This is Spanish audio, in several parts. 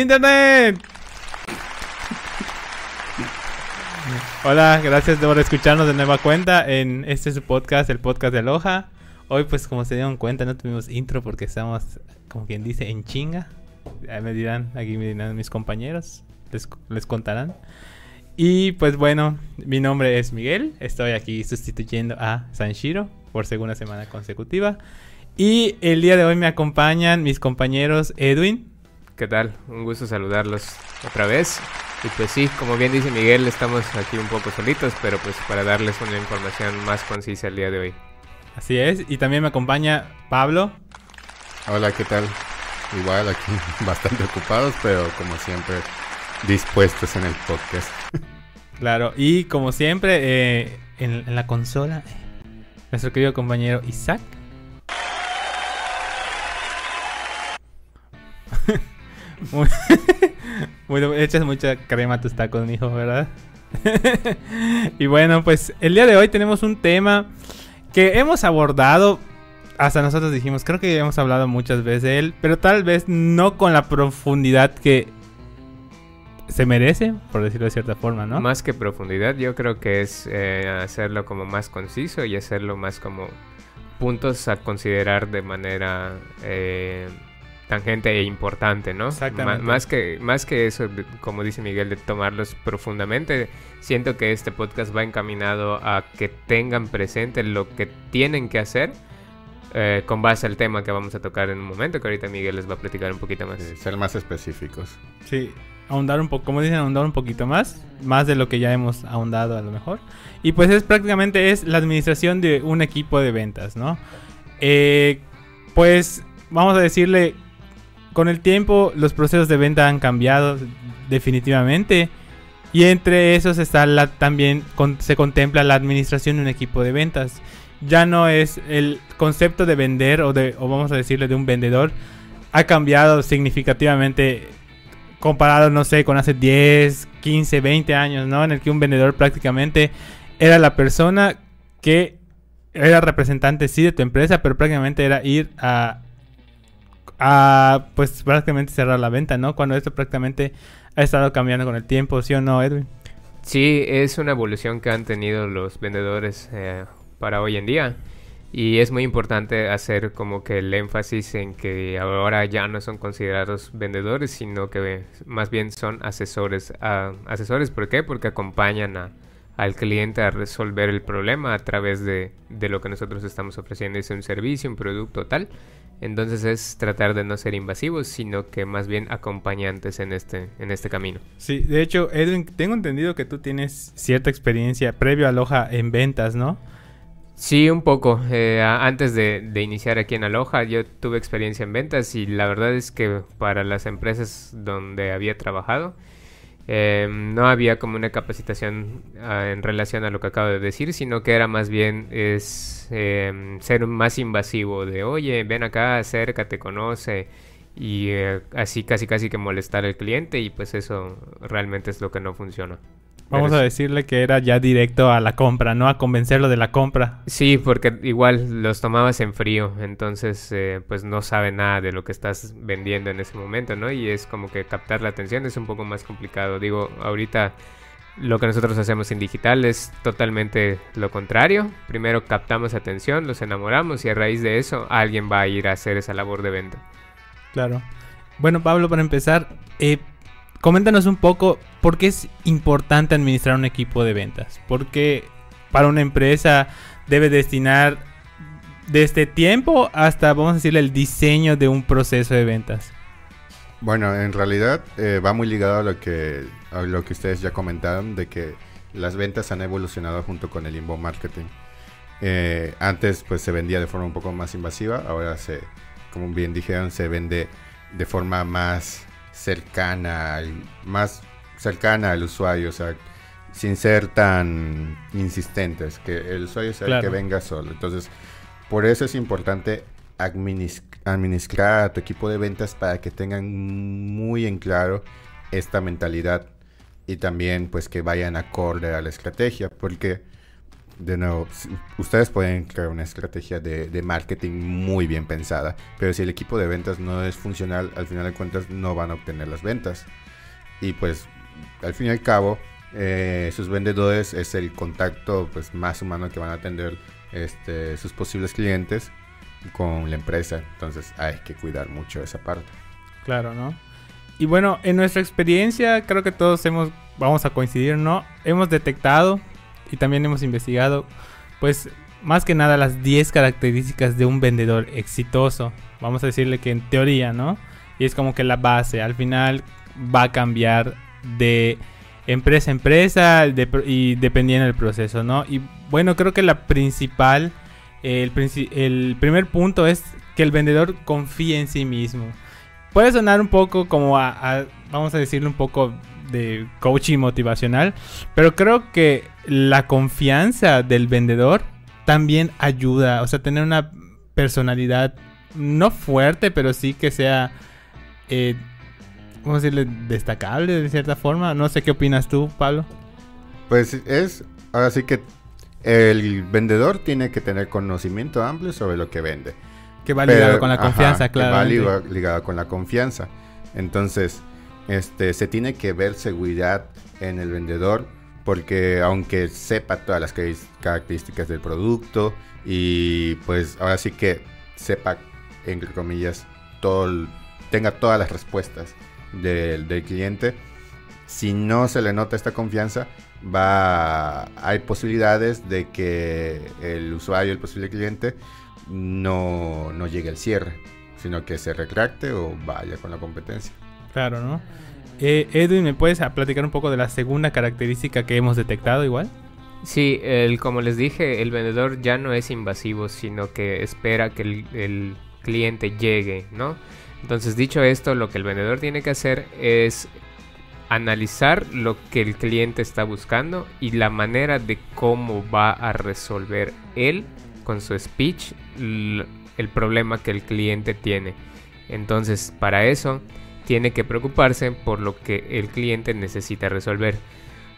Internet. Hola, gracias por escucharnos de nueva cuenta en este su podcast, el podcast de Aloha. Hoy, pues, como se dieron cuenta, no tuvimos intro porque estamos, como quien dice, en chinga. Ya me dirán, aquí mis compañeros, les, les contarán. Y pues bueno, mi nombre es Miguel, estoy aquí sustituyendo a Sanshiro por segunda semana consecutiva. Y el día de hoy me acompañan mis compañeros Edwin. ¿Qué tal? Un gusto saludarlos otra vez. Y pues sí, como bien dice Miguel, estamos aquí un poco solitos, pero pues para darles una información más concisa el día de hoy. Así es, y también me acompaña Pablo. Hola, ¿qué tal? Igual aquí bastante ocupados, pero como siempre dispuestos en el podcast. Claro, y como siempre, eh, en, en, la consola, nuestro querido compañero Isaac. Muy, muy, echas mucha crema a tus tacos, mijo, ¿verdad? y bueno, pues el día de hoy tenemos un tema que hemos abordado. Hasta nosotros dijimos, creo que hemos hablado muchas veces de él, pero tal vez no con la profundidad que se merece, por decirlo de cierta forma, ¿no? Más que profundidad, yo creo que es eh, hacerlo como más conciso y hacerlo más como puntos a considerar de manera eh, tangente e importante, ¿no? Exactamente. más, que, más que eso, como dice Miguel, de tomarlos profundamente, siento que este podcast va encaminado a que tengan presente lo que tienen que hacer. Eh, con base al tema que vamos a tocar en un momento, que ahorita Miguel les va a platicar un poquito más. Sí, ser más específicos. Sí, ahondar un poco, como dicen, ahondar un poquito más, más de lo que ya hemos ahondado a lo mejor. Y pues es prácticamente es la administración de un equipo de ventas, ¿no? Eh, pues vamos a decirle, con el tiempo los procesos de venta han cambiado definitivamente. Y entre esos está también con, se contempla la administración de un equipo de ventas. Ya no es el concepto de vender o o vamos a decirle de un vendedor, ha cambiado significativamente comparado, no sé, con hace 10, 15, 20 años, ¿no? En el que un vendedor prácticamente era la persona que era representante, sí, de tu empresa, pero prácticamente era ir a, a pues prácticamente cerrar la venta, ¿no? Cuando esto prácticamente ha estado cambiando con el tiempo, ¿sí o no, Edwin? Sí, es una evolución que han tenido los vendedores eh, para hoy en día. Y es muy importante hacer como que el énfasis en que ahora ya no son considerados vendedores, sino que más bien son asesores. Uh, asesores, ¿por qué? Porque acompañan a, al cliente a resolver el problema a través de, de, lo que nosotros estamos ofreciendo. Es un servicio, un producto tal. Entonces es tratar de no ser invasivos, sino que más bien acompañantes en este, en este camino. Sí, de hecho, Edwin, tengo entendido que tú tienes cierta experiencia previo a Aloha en ventas, ¿no? Sí, un poco. Eh, antes de, de, iniciar aquí en Aloha, yo tuve experiencia en ventas y la verdad es que para las empresas donde había trabajado, eh, no había como una capacitación uh, en relación a lo que acabo de decir, sino que era más bien es eh, ser más invasivo de, oye, ven acá, acércate, conoce y eh, así casi casi que molestar al cliente y pues eso realmente es lo que no funciona. Vamos a decirle que era ya directo a la compra, no a convencerlo de la compra. Sí, porque igual los tomabas en frío, entonces eh, pues no sabe nada de lo que estás vendiendo en ese momento, ¿no? Y es como que captar la atención es un poco más complicado. Digo, ahorita lo que nosotros hacemos en digital es totalmente lo contrario. Primero captamos atención, los enamoramos y a raíz de eso alguien va a ir a hacer esa labor de venta. Claro. Bueno, Pablo, para empezar, eh, coméntanos un poco por qué es importante administrar un equipo de ventas. Porque para una empresa debe destinar desde tiempo hasta, vamos a decirle, el diseño de un proceso de ventas. Bueno, en realidad eh, va muy ligado a lo que lo que ustedes ya comentaron de que las ventas han evolucionado junto con el inbound marketing. Eh, antes pues se vendía de forma un poco más invasiva, ahora se, como bien dijeron, se vende de forma más cercana, al, más cercana al usuario, o sea, sin ser tan insistentes, que el usuario sea claro. el que venga solo. Entonces, por eso es importante administrar a tu equipo de ventas para que tengan muy en claro esta mentalidad y también pues que vayan acorde a la estrategia, porque de nuevo, ustedes pueden crear una estrategia de, marketing muy bien pensada, pero si el equipo de ventas no es funcional, al final de cuentas no van a obtener las ventas. Y pues, al fin y al cabo, eh, sus vendedores es el contacto pues, más humano que van a atender este, sus posibles clientes con la empresa. Entonces hay que cuidar mucho esa parte. Claro, ¿no? Y bueno, en nuestra experiencia creo que todos hemos, vamos a coincidir, ¿no? Hemos detectado y también hemos investigado, pues más que nada las 10 características de un vendedor exitoso. Vamos a decirle que en teoría, ¿no? Y es como que la base, al final va a cambiar de empresa a empresa y dependiendo del proceso, ¿no? Y bueno, creo que la principal, el, el primer punto es que el vendedor confíe en sí mismo. Puede sonar un poco como a, vamos a decirle un poco de coaching motivacional, pero creo que la confianza del vendedor también ayuda, o sea, tener una personalidad no fuerte, pero sí que sea, eh, ¿cómo decirle? Destacable de cierta forma. No sé qué opinas tú, Pablo. Pues es, ahora sí que el vendedor tiene que tener conocimiento amplio sobre lo que vende. Que va ligado con la confianza, claro. Que va ligado con la confianza. Entonces, este, se tiene que ver seguridad en el vendedor porque aunque sepa todas las características del producto y pues ahora sí que sepa, entre comillas, todo, tenga todas las respuestas del, cliente, si no se le nota esta confianza, va hay posibilidades de que el usuario, el posible cliente, no, no llegue al cierre, sino que se retracte o vaya con la competencia. Claro, ¿no? Eh, Edwin, ¿me puedes platicar un poco de la segunda característica que hemos detectado igual? Sí, el, como les dije, el vendedor ya no es invasivo, sino que espera que el, cliente llegue, ¿no? Entonces, dicho esto, lo que el vendedor tiene que hacer es analizar lo que el cliente está buscando y la manera de cómo va a resolver él con su speech el problema que el cliente tiene. Entonces, para eso tiene que preocuparse por lo que el cliente necesita resolver.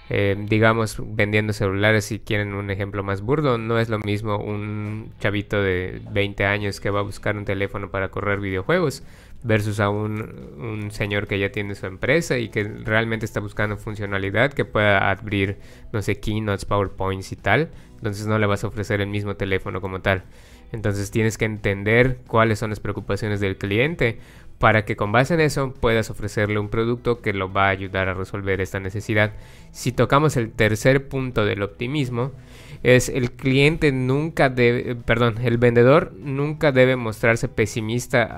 Eh, digamos, vendiendo celulares, si quieren un ejemplo más burdo, no es lo mismo un chavito de 20 años que va a buscar un teléfono para correr videojuegos versus a un, señor que ya tiene su empresa y que realmente está buscando funcionalidad que pueda abrir, no sé, keynotes, PowerPoints y tal. Entonces no le vas a ofrecer el mismo teléfono como tal. Entonces tienes que entender cuáles son las preocupaciones del cliente para que con base en eso puedas ofrecerle un producto que lo va a ayudar a resolver esta necesidad. Si tocamos el tercer punto del optimismo, es el cliente nunca debe, perdón, el vendedor nunca debe mostrarse pesimista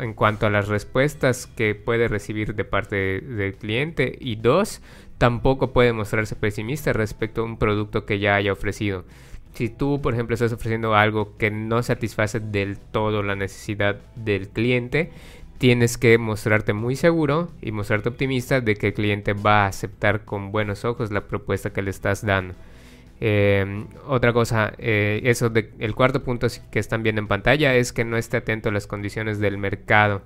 en cuanto a las respuestas que puede recibir de parte del cliente y dos, tampoco puede mostrarse pesimista respecto a un producto que ya haya ofrecido. Si tú, por ejemplo, estás ofreciendo algo que no satisface del todo la necesidad del cliente, tienes que mostrarte muy seguro y mostrarte optimista de que el cliente va a aceptar con buenos ojos la propuesta que le estás dando. Em, otra cosa, eh, eso de, el cuarto punto que están viendo en pantalla es que no esté atento a las condiciones del mercado.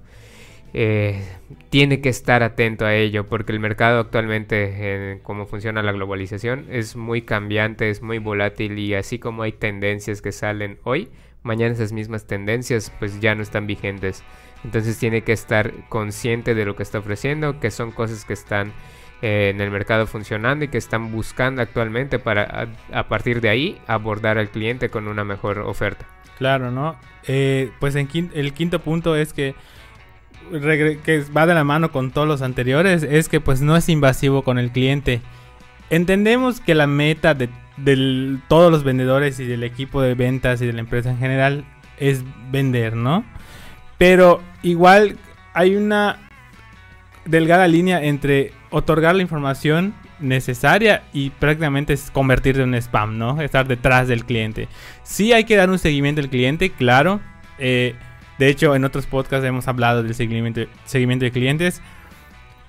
Eh, tiene que estar atento a ello porque el mercado actualmente, como funciona la globalización, es muy cambiante, es muy volátil y así como hay tendencias que salen hoy, mañana esas mismas tendencias pues ya no están vigentes. Entonces tiene que estar consciente de lo que está ofreciendo, que son cosas que están eh, en el mercado funcionando y que están buscando actualmente para a, partir de ahí abordar al cliente con una mejor oferta. Claro, ¿no? Eh, pues en el quinto punto es que que va de la mano con todos los anteriores es que pues no es invasivo con el cliente. Entendemos que la meta de todos los vendedores y del equipo de ventas y de la empresa en general es vender, ¿no? Pero igual hay una delgada línea entre otorgar la información necesaria y prácticamente es convertirte en spam, ¿no? Estar detrás del cliente. Sí hay que dar un seguimiento al cliente, claro. Eh, de hecho, en otros podcasts hemos hablado del seguimiento, seguimiento de clientes.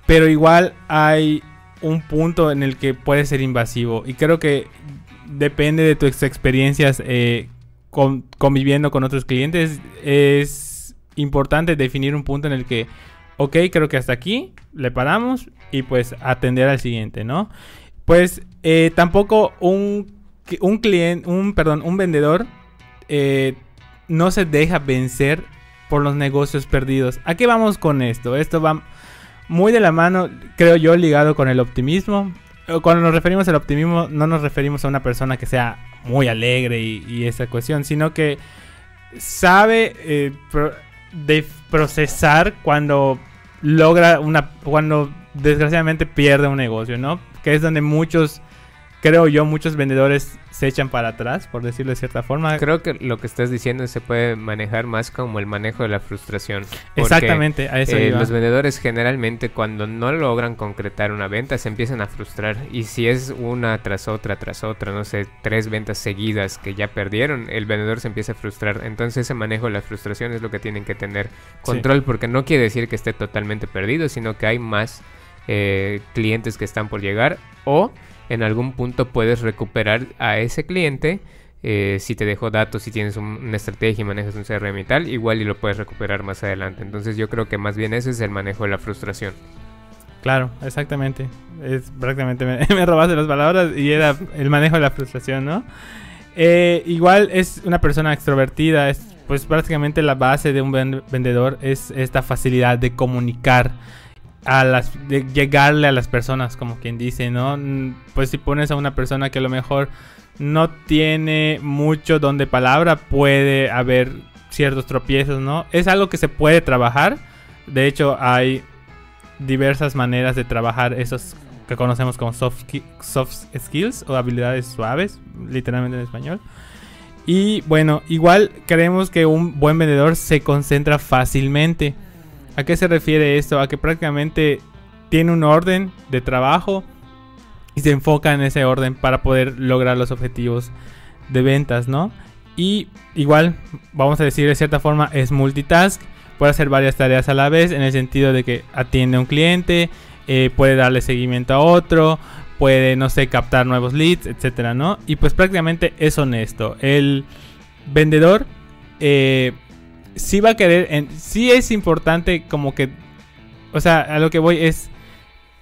Pero igual hay un punto en el que puede ser invasivo. Y creo que depende de tus experiencias eh, conviviendo con otros clientes. Es importante definir un punto en el que, ok, creo que hasta aquí le paramos y pues atender al siguiente, ¿no? Pues eh, tampoco un un cliente, un, perdón, un vendedor eh, no se deja vencer por los negocios perdidos. ¿A qué vamos con esto? Esto va muy de la mano, creo yo, ligado con el optimismo. Cuando nos referimos al optimismo, no nos referimos a una persona que sea muy alegre y, esa cuestión, sino que sabe eh, de procesar cuando logra una, cuando desgraciadamente pierde un negocio, ¿no? Que es donde muchos creo yo, muchos vendedores se echan para atrás, por decirlo de cierta forma. Creo que lo que estás diciendo se puede manejar más como el manejo de la frustración. Exactamente, a eso eh, Los vendedores generalmente cuando no logran concretar una venta se empiezan a frustrar. Y si es una tras otra, tras otra, no sé, tres ventas seguidas que ya perdieron, el vendedor se empieza a frustrar. Entonces ese manejo de la frustración es lo que tienen que tener control, porque no quiere decir que esté totalmente perdido, sino que hay más eh, clientes que están por llegar o en algún punto puedes recuperar a ese cliente. Eh, si te dejó datos, si tienes una estrategia y manejas un CRM y tal, igual y lo puedes recuperar más adelante. Entonces yo creo que más bien ese es el manejo de la frustración. Claro, exactamente. Es prácticamente me, me robaste las palabras y era el manejo de la frustración, ¿no? Eh, igual es una persona extrovertida, es pues prácticamente la base de un vendedor es esta facilidad de comunicar a las de llegarle a las personas, como quien dice, ¿no? Mm, pues si pones a una persona que a lo mejor no tiene mucho don de palabra, puede haber ciertos tropiezos, ¿no? Es algo que se puede trabajar. De hecho, hay diversas maneras de trabajar esos que conocemos como soft, soft skills o habilidades suaves, literalmente en español. Y bueno, igual creemos que un buen vendedor se concentra fácilmente. ¿A qué se refiere esto? A que prácticamente tiene un orden de trabajo y se enfoca en ese orden para poder lograr los objetivos de ventas, ¿no? Y igual, vamos a decir de cierta forma, es multitask, puede hacer varias tareas a la vez en el sentido de que atiende a un cliente, eh, puede darle seguimiento a otro, puede, no sé, captar nuevos leads, etcétera, ¿no? Y pues prácticamente es honesto. El vendedor eh, sí va a querer, en, sí es importante como que, o sea, a lo que voy es,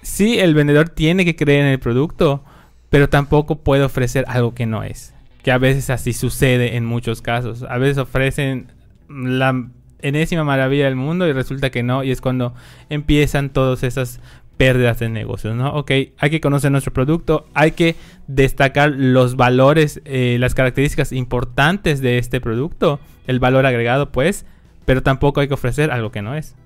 sí el vendedor tiene que creer en el producto, pero tampoco puede ofrecer algo que no es. Que a veces así sucede en muchos casos. A veces ofrecen la enésima maravilla del mundo y resulta que no. Y es cuando empiezan todas esas pérdidas de negocios, ¿no? Ok, hay que conocer nuestro producto, hay que destacar los valores, eh, las características importantes de este producto, el valor agregado, pues, pero tampoco hay que ofrecer algo que no es.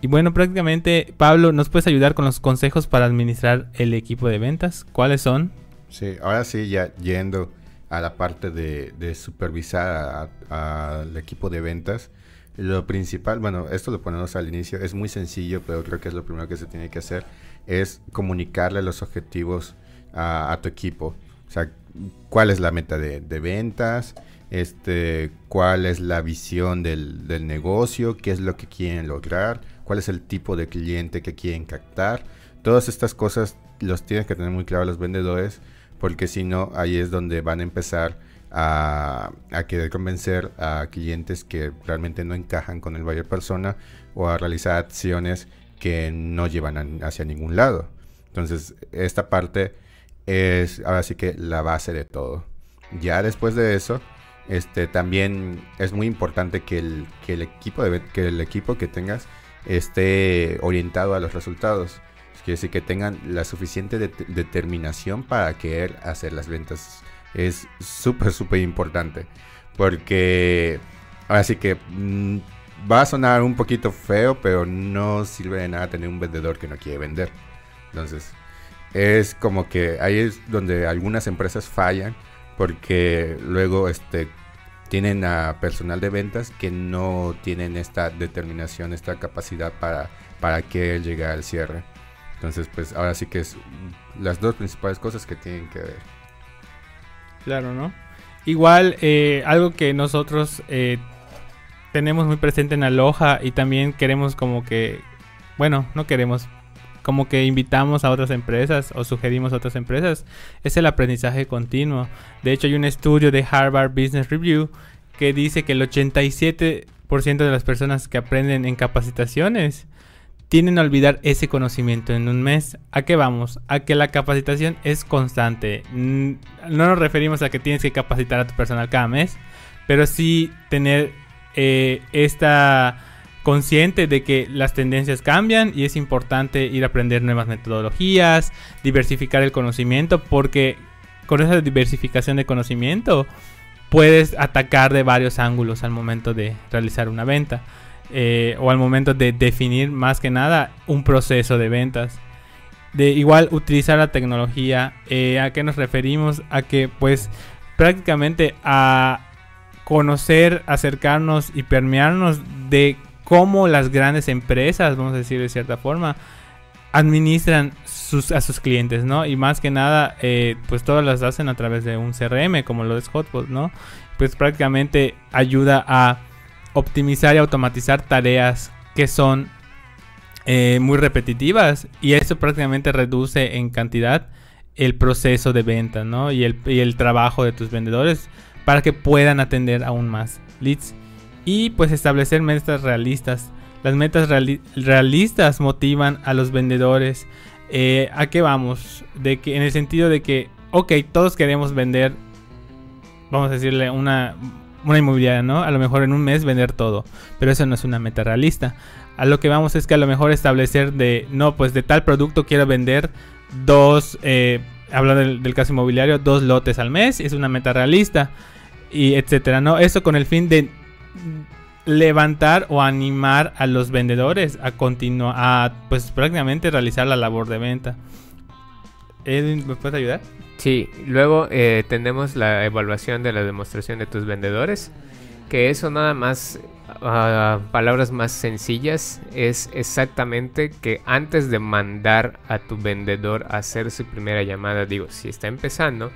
Y bueno, prácticamente, Pablo, ¿nos puedes ayudar con los consejos para administrar el equipo de ventas? ¿Cuáles son? Sí, ahora sí, ya yendo a la parte de, supervisar al equipo de ventas, lo principal, bueno, esto lo ponemos al inicio, es muy sencillo, pero creo que es lo primero que se tiene que hacer, es comunicarle los objetivos a, tu equipo. O sea, cuál es la meta de, ventas, este, cuál es la visión del, negocio, qué es lo que quieren lograr, cuál es el tipo de cliente que quieren captar. Todas estas cosas los tienes que tener muy claro los vendedores, porque si no, ahí es donde van a empezar a, querer convencer a clientes que realmente no encajan con el buyer persona o a realizar acciones que no llevan hacia ningún lado. Entonces, esta parte es ahora sí que la base de todo. Ya después de eso, este también es muy importante que el, que el equipo de, que el equipo que tengas esté orientado a los resultados. Quiere decir que tengan la suficiente determinación para querer hacer las ventas es súper, súper importante. Porque así que mm, va a sonar un poquito feo, pero no sirve de nada tener un vendedor que no quiere vender. Entonces, es como que ahí es donde algunas empresas fallan porque luego este tienen a personal de ventas que no tienen esta determinación, esta capacidad para, para que llegue al cierre. Entonces, pues ahora sí que es las dos principales cosas que tienen que ver. Claro, ¿no? Igual, eh, algo que nosotros eh, tenemos muy presente en Aloha y también queremos como que, bueno, no queremos, como que invitamos a otras empresas o sugerimos a otras empresas, es el aprendizaje continuo. De hecho, hay un estudio de Harvard Business Review que dice que el 87% de las personas que aprenden en capacitaciones tienden a olvidar ese conocimiento en un mes. ¿A qué vamos? A que la capacitación es constante. No nos referimos a que tienes que capacitar a tu personal cada mes, pero sí tener eh, esta consciente de que las tendencias cambian y es importante ir a aprender nuevas metodologías, diversificar el conocimiento, porque con esa diversificación de conocimiento puedes atacar de varios ángulos al momento de realizar una venta. Eh, o al momento de definir más que nada un proceso de ventas. De igual utilizar la tecnología, eh, ¿a qué nos referimos? A que pues prácticamente a conocer, acercarnos y permearnos de cómo las grandes empresas, vamos a decir de cierta forma, administran sus, a sus clientes, ¿no? Y más que nada, eh, pues todas las hacen a través de un CRM, como lo es Hotbot, ¿no? Pues prácticamente ayuda a optimizar y automatizar tareas que son eh, muy repetitivas y eso prácticamente reduce en cantidad el proceso de venta ¿no? y, el, y el trabajo de tus vendedores para que puedan atender aún más leads y pues establecer metas realistas. Las metas realistas motivan a los vendedores. Eh, ¿A qué vamos? De que, en el sentido de que, ok, todos queremos vender, vamos a decirle, una, una inmobiliaria, ¿no? A lo mejor en un mes vender todo, pero eso no es una meta realista. A lo que vamos es que a lo mejor establecer de, no, pues de tal producto quiero vender dos, eh, hablando del, caso inmobiliario, dos lotes al mes, es una meta realista, y etcétera, ¿no? Eso con el fin de levantar o animar a los vendedores a continuar, a pues prácticamente realizar la labor de venta. Edwin, ¿me puedes ayudar? Sí, luego eh, tenemos la evaluación de la demostración de tus vendedores, que eso nada más, uh, palabras más sencillas, es exactamente que antes de mandar a tu vendedor a hacer su primera llamada, digo, si está empezando,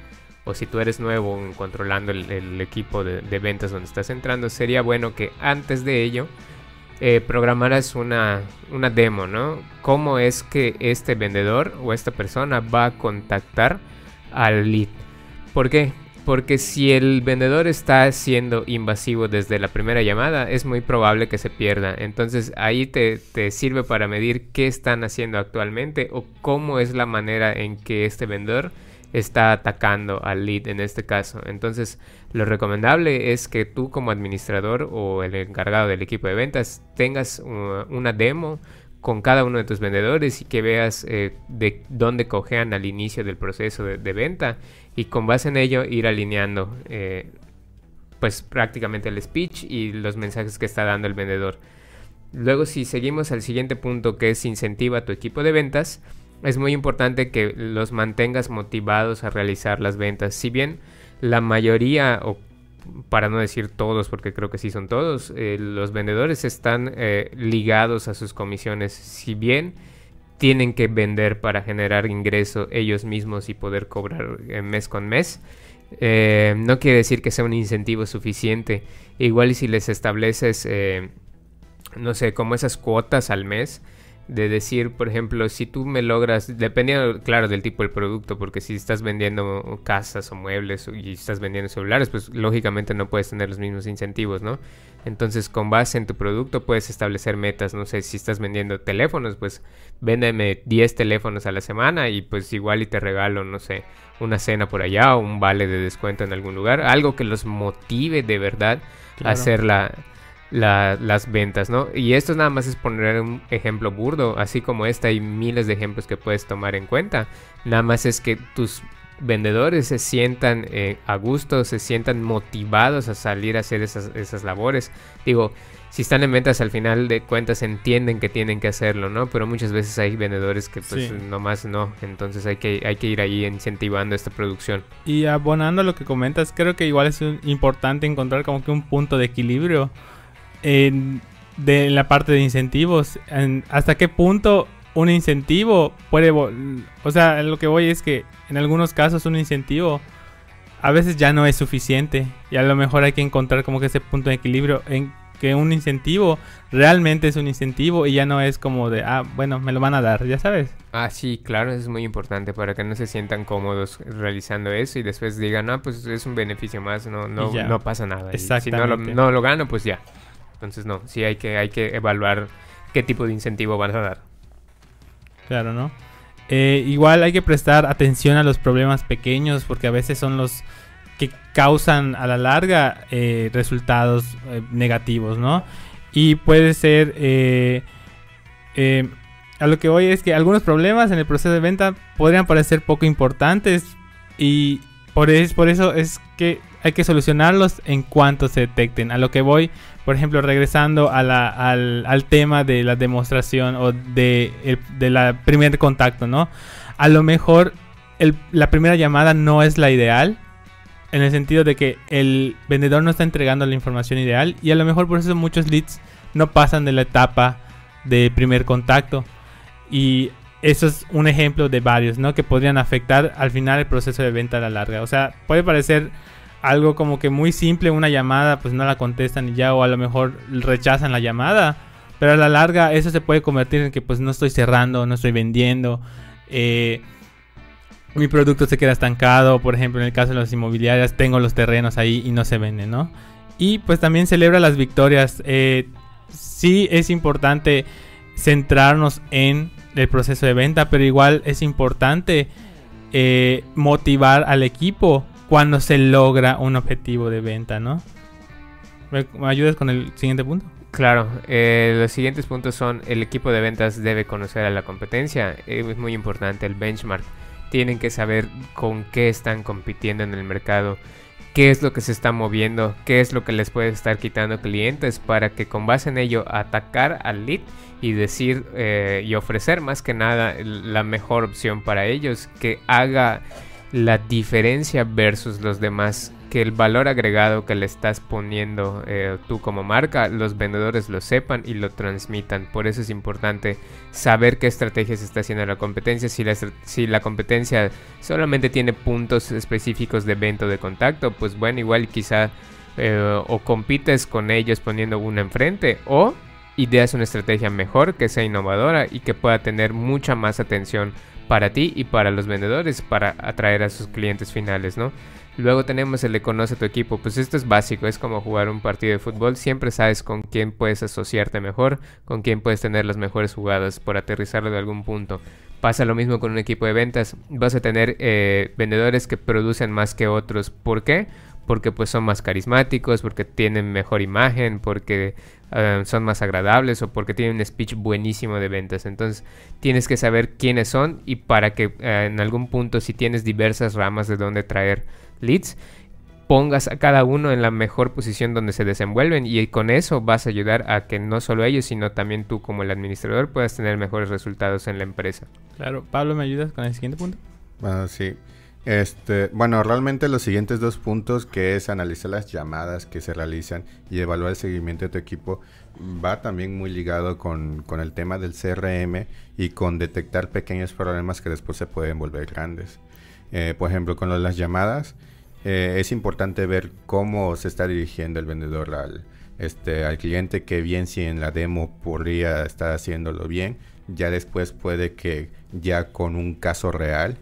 o si tú eres nuevo controlando el, equipo de, ventas donde estás entrando, sería bueno que antes de ello eh, programaras una, una demo, ¿no? ¿Cómo es que este vendedor o esta persona va a contactar al lead. ¿Por qué? Porque si el vendedor está siendo invasivo desde la primera llamada, es muy probable que se pierda. Entonces ahí te, sirve para medir qué están haciendo actualmente o cómo es la manera en que este vendedor está atacando al lead en este caso. Entonces, lo recomendable es que tú como administrador o el encargado del equipo de ventas tengas una demo con cada uno de tus vendedores y que veas eh, de dónde cojean al inicio del proceso de, venta y con base en ello ir alineando eh, pues prácticamente el speech y los mensajes que está dando el vendedor. Luego si seguimos al siguiente punto que es incentiva tu equipo de ventas, es muy importante que los mantengas motivados a realizar las ventas. Si bien la mayoría o para no decir todos, porque creo que sí son todos, eh, los vendedores están eh, ligados a sus comisiones. Si bien tienen que vender para generar ingreso ellos mismos y poder cobrar eh, mes con mes, no quiere decir que sea un incentivo suficiente. Igual si les estableces, no sé, como esas cuotas al mes, de decir, por ejemplo, si tú me logras, dependiendo, claro, del tipo del producto, porque si estás vendiendo casas o muebles y estás vendiendo celulares, pues lógicamente no puedes tener los mismos incentivos, ¿no? Entonces, con base en tu producto puedes establecer metas, no sé, si estás vendiendo teléfonos, pues véndeme 10 teléfonos a la semana y pues igual y te regalo, no sé, una cena por allá o un vale de descuento en algún lugar, algo que los motive de verdad a hacer la las ventas, ¿no? Y esto nada más es poner un ejemplo burdo, así como este hay miles de ejemplos que puedes tomar en cuenta. Nada más es que tus vendedores se sientan eh, a gusto, se sientan motivados a salir a hacer esas, esas labores. Digo, si están en ventas al final de cuentas entienden que tienen que hacerlo, ¿no? Pero muchas veces hay vendedores que pues nomás no, entonces hay que, hay que ir ahí incentivando esta producción. Y abonando a lo que comentas, creo que igual es importante encontrar como que un punto de equilibrio en, de la parte de incentivos. ¿Hasta qué punto un incentivo puede... O sea, lo que voy es que en algunos casos un incentivo a veces ya no es suficiente. Y a lo mejor hay que encontrar como que ese punto de equilibrio en que un incentivo realmente es un incentivo y ya no es como de, ah, bueno, me lo van a dar, ya sabes. Ah, sí, claro, eso es muy importante para que no se sientan cómodos realizando eso y después digan, ah, pues es un beneficio más, no, no, no pasa nada. Y si no lo, no lo gano, pues ya. Entonces no, sí hay que, hay que evaluar qué tipo de incentivo vas a dar. Claro, ¿no? Eh, igual hay que prestar atención a los problemas pequeños porque a veces son los que causan a la larga eh, resultados eh, negativos, ¿no? Y puede ser... a lo que voy es que algunos problemas en el proceso de venta podrían parecer poco importantes y por, es, por eso es que hay que solucionarlos en cuanto se detecten. A lo que voy, por ejemplo, regresando a la, al, al, tema de la demostración o de, el, de la primer contacto, ¿no? A lo mejor el, la primera llamada no es la ideal. En el sentido de que el vendedor no está entregando la información ideal. Y a lo mejor por eso muchos leads no pasan de la etapa de primer contacto. Y eso es un ejemplo de varios, ¿no? Que podrían afectar al final el proceso de venta a la larga. O sea, puede parecer algo como que muy simple, una llamada, pues no la contestan y ya, o a lo mejor rechazan la llamada. Pero a la larga eso se puede convertir en que pues no estoy cerrando, no estoy vendiendo. Eh, mi producto se queda estancado, por ejemplo, en el caso de las inmobiliarias, tengo los terrenos ahí y no se venden, ¿no? Y pues también celebra las victorias. Eh, sí es importante centrarnos en el proceso de venta, pero igual es importante eh, motivar al equipo cuando se logra un objetivo de venta, ¿no? ¿Me, ayudas con el siguiente punto? Claro, eh, los siguientes puntos son el equipo de ventas debe conocer a la competencia, eh, es muy importante el benchmark, tienen que saber con qué están compitiendo en el mercado, qué es lo que se está moviendo, qué es lo que les puede estar quitando clientes para que con base en ello atacar al lead y decir eh, y ofrecer más que nada la mejor opción para ellos que haga la diferencia versus los demás que el valor agregado que le estás poniendo eh, tú como marca, los vendedores lo sepan y lo transmitan. Por eso es importante saber qué estrategia se está haciendo la competencia. Si la, si la competencia solamente tiene puntos específicos de venta o de contacto, pues bueno, igual quizá eh, o compites con ellos poniendo una enfrente o ideas una estrategia mejor, que sea innovadora y que pueda tener mucha más atención para ti y para los vendedores para atraer a sus clientes finales, ¿no? Luego tenemos el de conoce tu equipo, pues esto es básico, es como jugar un partido de fútbol, siempre sabes con quién puedes asociarte mejor, con quién puedes tener las mejores jugadas por aterrizarlo de algún punto. Pasa lo mismo con un equipo de ventas, vas a tener eh, vendedores que producen más que otros, ¿por qué? Porque pues son más carismáticos, porque tienen mejor imagen, porque eh, son más agradables o porque tienen un speech buenísimo de ventas. Entonces tienes que saber quiénes son y para que eh, en algún punto si tienes diversas ramas de dónde traer leads, pongas a cada uno en la mejor posición donde se desenvuelven y con eso vas a ayudar a que no solo ellos, sino también tú como el administrador puedas tener mejores resultados en la empresa. Claro, Pablo, ¿me ayudas con el siguiente punto? Bueno, ah, sí. Este, bueno, realmente los siguientes dos puntos, que es analizar las llamadas que se realizan y evaluar el seguimiento de tu equipo, va también muy ligado con, el tema del CRM y con detectar pequeños problemas que después se pueden volver grandes. Eh, por ejemplo, con las llamadas, eh, es importante ver cómo se está dirigiendo el vendedor al, este, al cliente, que bien si en la demo podría estar haciéndolo bien, ya después puede que ya con un caso real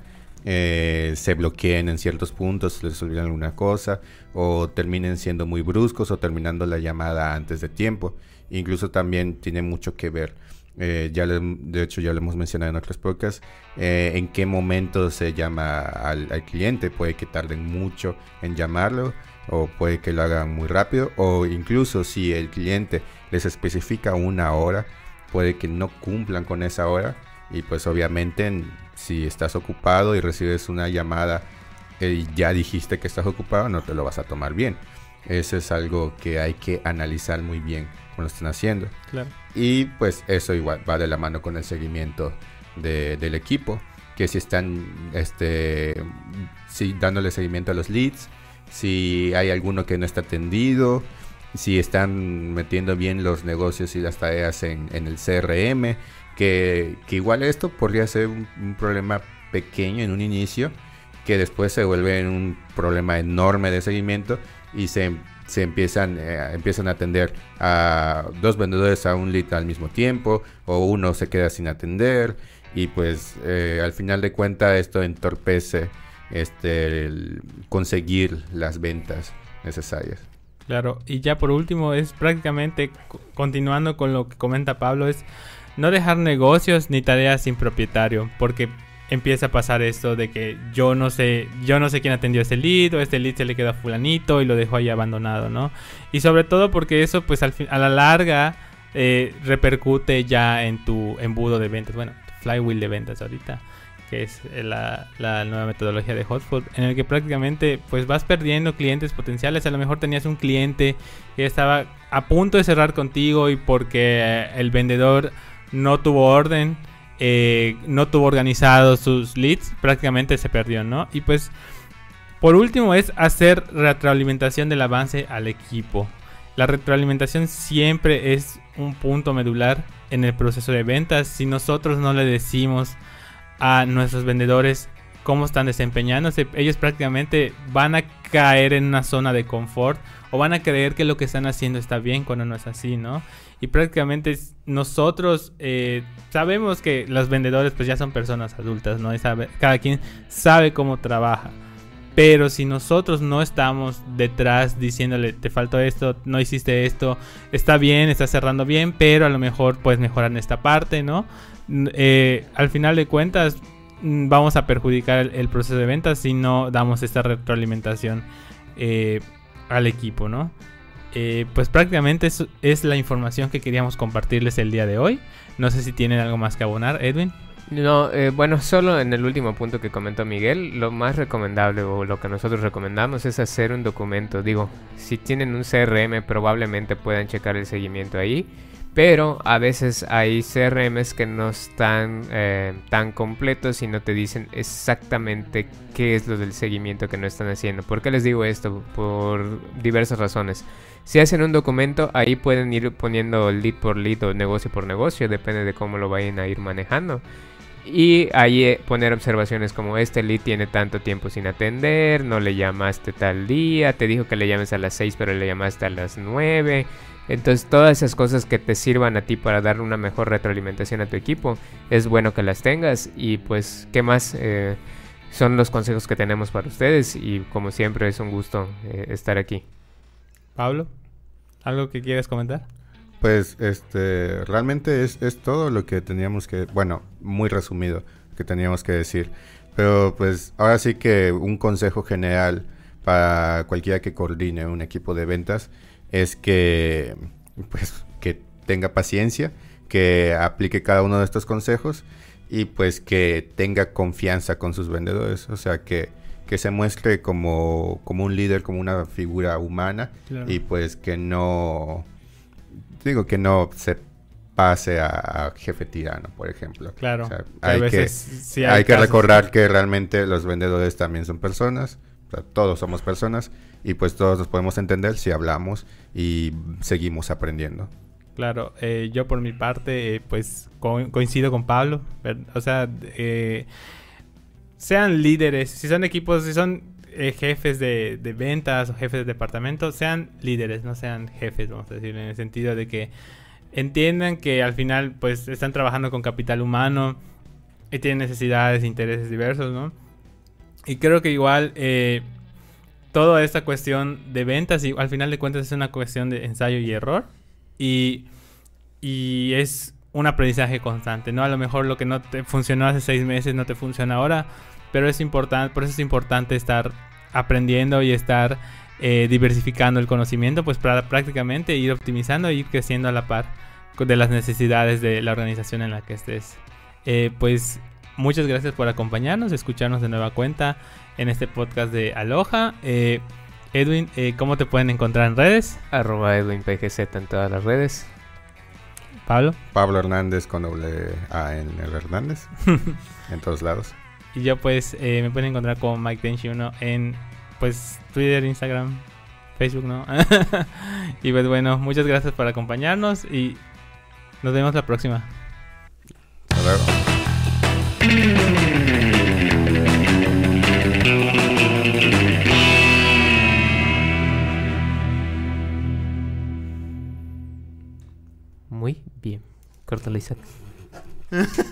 eh, se bloqueen en ciertos puntos, les olvidan alguna cosa, o terminen siendo muy bruscos o terminando la llamada antes de tiempo. Incluso también tiene mucho que ver eh, ya de hecho ya lo hemos mencionado en otras podcasts, eh, en qué momento se llama al, cliente. Puede que tarden mucho en llamarlo o puede que lo hagan muy rápido o incluso si el cliente les especifica una hora, puede que no cumplan con esa hora y pues obviamente si estás ocupado y recibes una llamada y ya dijiste que estás ocupado, no te lo vas a tomar bien. Eso es algo que hay que analizar muy bien cuando lo están haciendo. Claro. Y pues eso igual va de la mano con el seguimiento del equipo, que si están este, si dándole seguimiento a los leads, si hay alguno que no está atendido, si están metiendo bien los negocios y las tareas en, el CRM, que, igual esto podría ser un, problema pequeño en un inicio, que después se vuelve un problema enorme de seguimiento y se se empiezan, eh, empiezan a atender a dos vendedores a un lead al mismo tiempo o uno se queda sin atender y pues eh, al final de cuentas esto entorpece este conseguir las ventas necesarias. Claro, y ya por último es prácticamente co- continuando con lo que comenta Pablo, es no dejar negocios ni tareas sin propietario, porque empieza a pasar esto de que yo no sé, yo no sé quién atendió ese lead o este lead se le quedó a fulanito y lo dejó ahí abandonado, ¿no? Y sobre todo porque eso pues al fin, a la larga eh, repercute ya en tu embudo de ventas, bueno, flywheel de ventas ahorita que es eh, la, nueva metodología de Hotfood, en el que prácticamente pues vas perdiendo clientes potenciales. A lo mejor tenías un cliente que estaba a punto de cerrar contigo y porque eh, el vendedor no tuvo orden, eh, no tuvo organizado sus leads, prácticamente se perdió, ¿no? Y pues por último es hacer retroalimentación del avance al equipo. La retroalimentación siempre es un punto medular en el proceso de ventas. Si nosotros no le decimos a nuestros vendedores cómo están desempeñándose, ellos prácticamente van a caer en una zona de confort o van a creer que lo que están haciendo está bien cuando no es así, ¿no? Y prácticamente nosotros eh, sabemos que los vendedores pues ya son personas adultas, ¿no? Cada quien sabe cómo trabaja. Pero si nosotros no estamos detrás diciéndole, te faltó esto, no hiciste esto, está bien, está cerrando bien, pero a lo mejor puedes mejorar en esta parte, ¿no? N- eh, al final de cuentas, mm, vamos a perjudicar el, proceso de ventas si no damos esta retroalimentación eh, al equipo, ¿no? Eh, pues prácticamente eso es la información que queríamos compartirles el día de hoy. No sé si tienen algo más que abonar, Edwin. No, eh, bueno, solo en el último punto que comentó Miguel, lo más recomendable o lo que nosotros recomendamos es hacer un documento. Digo, si tienen un CRM probablemente puedan checar el seguimiento ahí, pero a veces hay CRMs que no están eh, tan completos y no te dicen exactamente qué es lo del seguimiento que no están haciendo. ¿Por qué les digo esto? Por diversas razones. Si hacen un documento, ahí pueden ir poniendo lead por lead o negocio por negocio, depende de cómo lo vayan a ir manejando. Y ahí eh, poner observaciones como este lead tiene tanto tiempo sin atender, no le llamaste tal día, te dijo que le llames a las 6 pero le llamaste a las 9. Entonces todas esas cosas que te sirvan a ti para dar una mejor retroalimentación a tu equipo, es bueno que las tengas y pues qué más eh, son los consejos que tenemos para ustedes y como siempre es un gusto eh, estar aquí. Pablo, ¿algo que quieras comentar? Pues este, realmente es, es todo lo que teníamos que, bueno, muy resumido, que teníamos que decir. Pero pues ahora sí que un consejo general para cualquiera que coordine un equipo de ventas es que pues que tenga paciencia, que aplique cada uno de estos consejos y pues que tenga confianza con sus vendedores, o sea que, que se muestre como, como un líder, como una figura humana Claro. y pues que no digo que no se pase a, a jefe tirano, por ejemplo. Claro. O sea, que a hay que, hay que recordar que realmente los vendedores también son personas, o sea, todos somos personas y pues todos nos podemos entender si hablamos y seguimos aprendiendo. Claro, eh, yo por mi parte, eh, pues co- coincido con Pablo. O sea, eh, sean líderes, si son equipos, si son eh, jefes de, de ventas o jefes de departamento, sean líderes, no sean jefes, vamos a decir, en el sentido de que entiendan que al final, pues están trabajando con capital humano y tienen necesidades, intereses diversos, ¿no? Y creo que igual eh, toda esta cuestión de ventas, y al final de cuentas es una cuestión de ensayo y error. Y, es un aprendizaje constante, ¿no? A lo mejor lo que no te funcionó hace seis meses no te funciona ahora, pero es importante, por eso es importante estar aprendiendo y estar eh, diversificando el conocimiento, pues para prácticamente ir optimizando e ir creciendo a la par de las necesidades de la organización en la que estés. Eh, pues muchas gracias por acompañarnos, escucharnos de nueva cuenta en este podcast de Aloha. Eh, Edwin, eh, ¿cómo te pueden encontrar en redes? Arroba Edwin PGZ en todas las redes. Pablo. Pablo Hernández con doble A en el Hernández, en todos lados. Y yo pues eh, me pueden encontrar con Mike Denshi 1 en pues Twitter, Instagram, Facebook, ¿no? y pues bueno, muchas gracias por acompañarnos y nos vemos la próxima. Hasta luego. Muy bien. Córtale, Isaac.